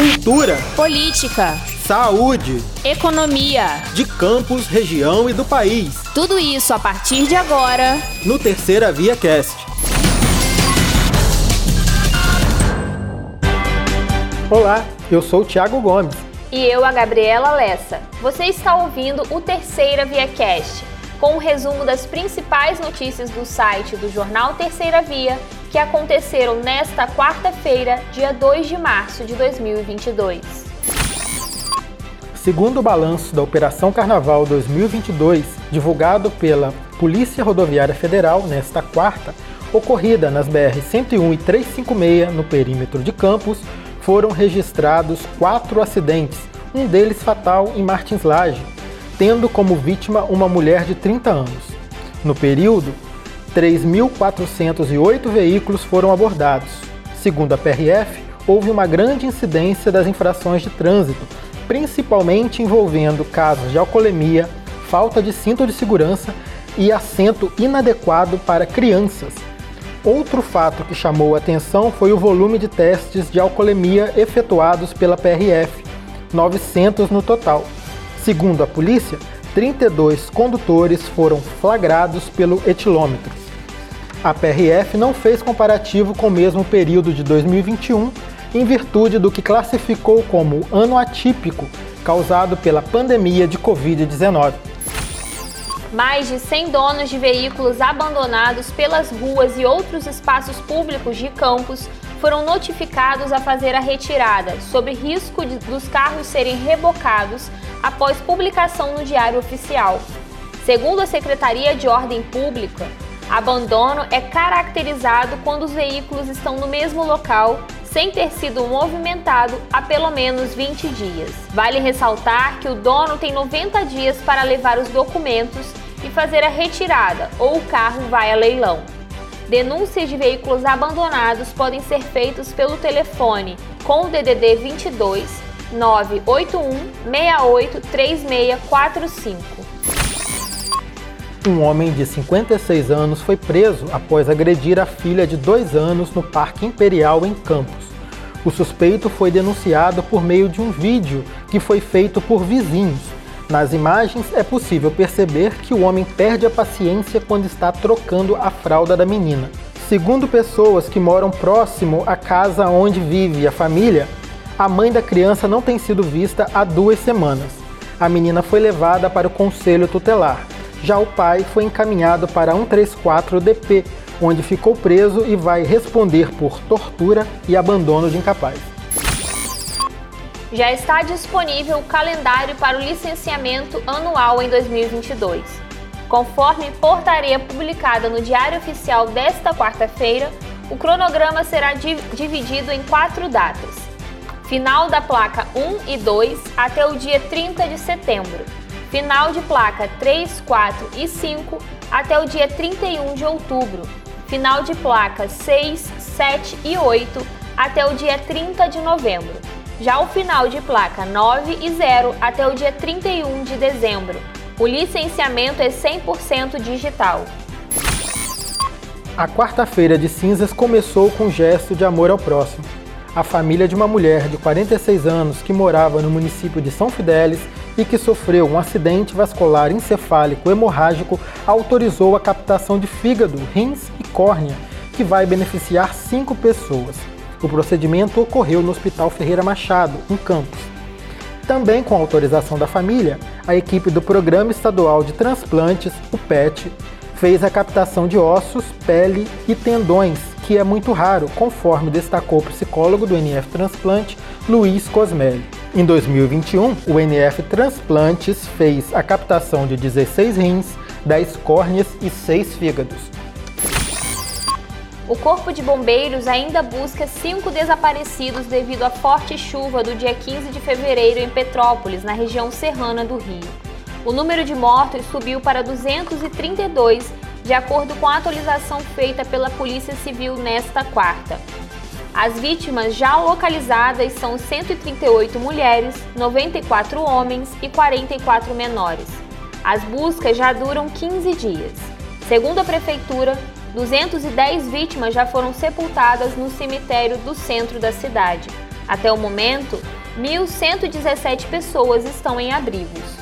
cultura, política, saúde, economia, de campos, região e do país. Tudo isso a partir de agora no Terceira Via Cast. Olá, eu sou o Thiago Gomes. E eu, a Gabriela Lessa. Você está ouvindo o Terceira Via Cast, com um resumo das principais notícias do site do jornal Terceira Via que aconteceram nesta quarta-feira, dia 2 de março de 2022. Segundo o balanço da Operação Carnaval 2022, divulgado pela Polícia Rodoviária Federal nesta quarta, ocorrida nas BR 101 e 356 no perímetro de Campos, foram registrados quatro acidentes, um deles fatal em Martins Laje, tendo como vítima uma mulher de 30 anos. No período, 3.408 veículos foram abordados. Segundo a PRF, houve uma grande incidência das infrações de trânsito, principalmente envolvendo casos de alcoolemia, falta de cinto de segurança e assento inadequado para crianças. Outro fato que chamou a atenção foi o volume de testes de alcoolemia efetuados pela PRF, 900 no total. Segundo a polícia, 32 condutores foram flagrados pelo etilômetro. A PRF não fez comparativo com o mesmo período de 2021, em virtude do que classificou como ano atípico causado pela pandemia de Covid-19. Mais de 100 donos de veículos abandonados pelas ruas e outros espaços públicos de Campos foram notificados a fazer a retirada, sob risco de, dos carros serem rebocados após publicação no Diário Oficial. Segundo a Secretaria de Ordem Pública, Abandono é caracterizado quando os veículos estão no mesmo local sem ter sido movimentado há pelo menos 20 dias. Vale ressaltar que o dono tem 90 dias para levar os documentos e fazer a retirada ou o carro vai a leilão. Denúncias de veículos abandonados podem ser feitas pelo telefone com o DDD 22 981 68 3645. Um homem de 56 anos foi preso após agredir a filha de dois anos no Parque Imperial em Campos. O suspeito foi denunciado por meio de um vídeo que foi feito por vizinhos. Nas imagens é possível perceber que o homem perde a paciência quando está trocando a fralda da menina. Segundo pessoas que moram próximo à casa onde vive a família, a mãe da criança não tem sido vista há duas semanas. A menina foi levada para o conselho tutelar. Já o pai foi encaminhado para 134-DP, onde ficou preso e vai responder por tortura e abandono de incapaz. Já está disponível o calendário para o licenciamento anual em 2022. Conforme portaria publicada no Diário Oficial desta quarta-feira, o cronograma será dividido em quatro datas: final da placa 1 e 2 até o dia 30 de setembro Final de placa 3, 4 e 5 até o dia 31 de outubro. Final de placa 6, 7 e 8 até o dia 30 de novembro. Já o final de placa 9 e 0 até o dia 31 de dezembro. O licenciamento é 100% digital. A quarta-feira de cinzas começou com um gesto de amor ao próximo. A família de uma mulher de 46 anos que morava no município de São Fidélis e que sofreu um acidente vascular encefálico hemorrágico autorizou a captação de fígado, rins e córnea, que vai beneficiar cinco pessoas. O procedimento ocorreu no Hospital Ferreira Machado, em Campos. Também com autorização da família, a equipe do Programa Estadual de Transplantes, o PET, fez a captação de ossos, pele e tendões, que é muito raro, conforme destacou o psicólogo do NF Transplante, Luiz Cosmelli. Em 2021, o NF Transplantes fez a captação de 16 rins, 10 córneas e 6 fígados. O Corpo de Bombeiros ainda busca cinco desaparecidos devido à forte chuva do dia 15 de fevereiro em Petrópolis, na região serrana do Rio. O número de mortos subiu para 232, de acordo com a atualização feita pela Polícia Civil nesta quarta. As vítimas já localizadas são 138 mulheres, 94 homens e 44 menores. As buscas já duram 15 dias. Segundo a prefeitura, 210 vítimas já foram sepultadas no cemitério do centro da cidade. Até o momento, 1.117 pessoas estão em abrigos.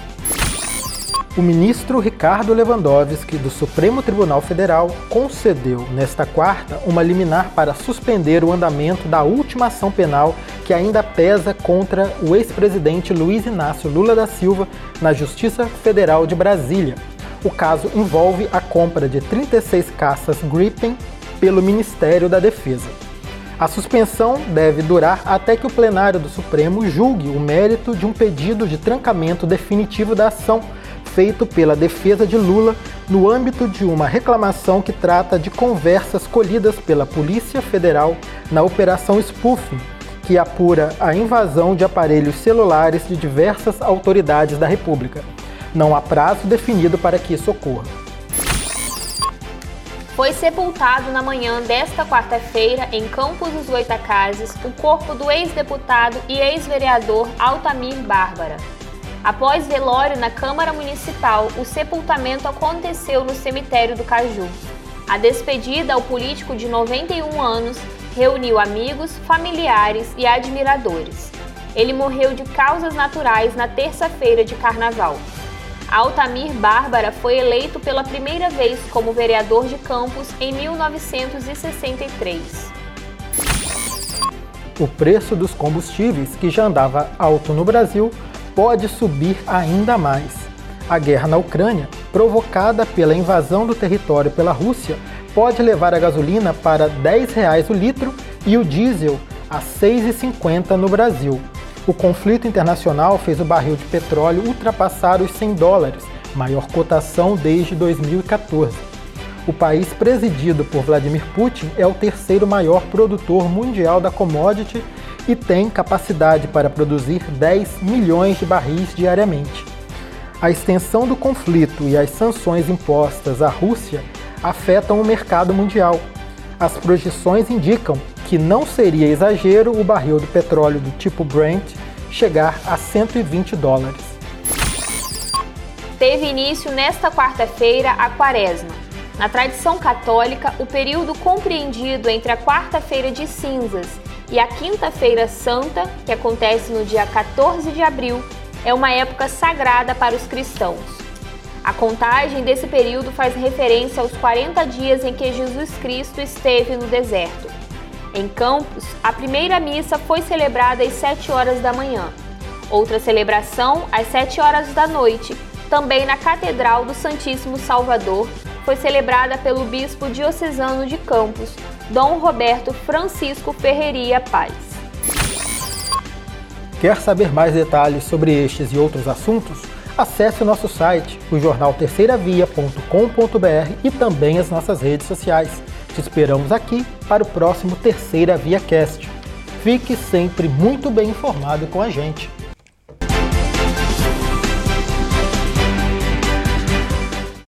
O ministro Ricardo Lewandowski, do Supremo Tribunal Federal, concedeu nesta quarta uma liminar para suspender o andamento da última ação penal que ainda pesa contra o ex-presidente Luiz Inácio Lula da Silva na Justiça Federal de Brasília. O caso envolve a compra de 36 caças Gripen pelo Ministério da Defesa. A suspensão deve durar até que o plenário do Supremo julgue o mérito de um pedido de trancamento definitivo da ação feito pela defesa de Lula no âmbito de uma reclamação que trata de conversas colhidas pela Polícia Federal na Operação Spoofing, que apura a invasão de aparelhos celulares de diversas autoridades da República. Não há prazo definido para que isso ocorra. Foi sepultado na manhã desta quarta-feira, em Campos dos Goitacazes, o corpo do ex-deputado e ex-vereador Altamir Bárbara. Após velório na Câmara Municipal, o sepultamento aconteceu no cemitério do Caju. A despedida ao político de 91 anos reuniu amigos, familiares e admiradores. Ele morreu de causas naturais na terça-feira de carnaval. Altamir Bárbara foi eleito pela primeira vez como vereador de Campos em 1963. O preço dos combustíveis, que já andava alto no Brasil, pode subir ainda mais. A guerra na Ucrânia, provocada pela invasão do território pela Rússia, pode levar a gasolina para R$ 10 o litro e o diesel a R$ 6,50 no Brasil. O conflito internacional fez o barril de petróleo ultrapassar os 100 dólares, maior cotação desde 2014. O país presidido por Vladimir Putin é o terceiro maior produtor mundial da commodity e tem capacidade para produzir 10 milhões de barris diariamente. A extensão do conflito e as sanções impostas à Rússia afetam o mercado mundial. As projeções indicam que não seria exagero o barril do petróleo do tipo Brent chegar a 120 dólares. Teve início nesta quarta-feira a Quaresma. Na tradição católica, o período compreendido entre a quarta-feira de cinzas e a Quinta-feira Santa, que acontece no dia 14 de abril, é uma época sagrada para os cristãos. A contagem desse período faz referência aos 40 dias em que Jesus Cristo esteve no deserto. Em Campos, a primeira missa foi celebrada às 7 horas da manhã. Outra celebração às 7 horas da noite, também na Catedral do Santíssimo Salvador, foi celebrada pelo bispo diocesano de Campos, Dom Roberto Francisco Ferreria Paz. Quer saber mais detalhes sobre estes e outros assuntos? Acesse o nosso site, o jornal terceiravia.com.br e também as nossas redes sociais. Te esperamos aqui para o próximo Terceira Via Cast. Fique sempre muito bem informado com a gente.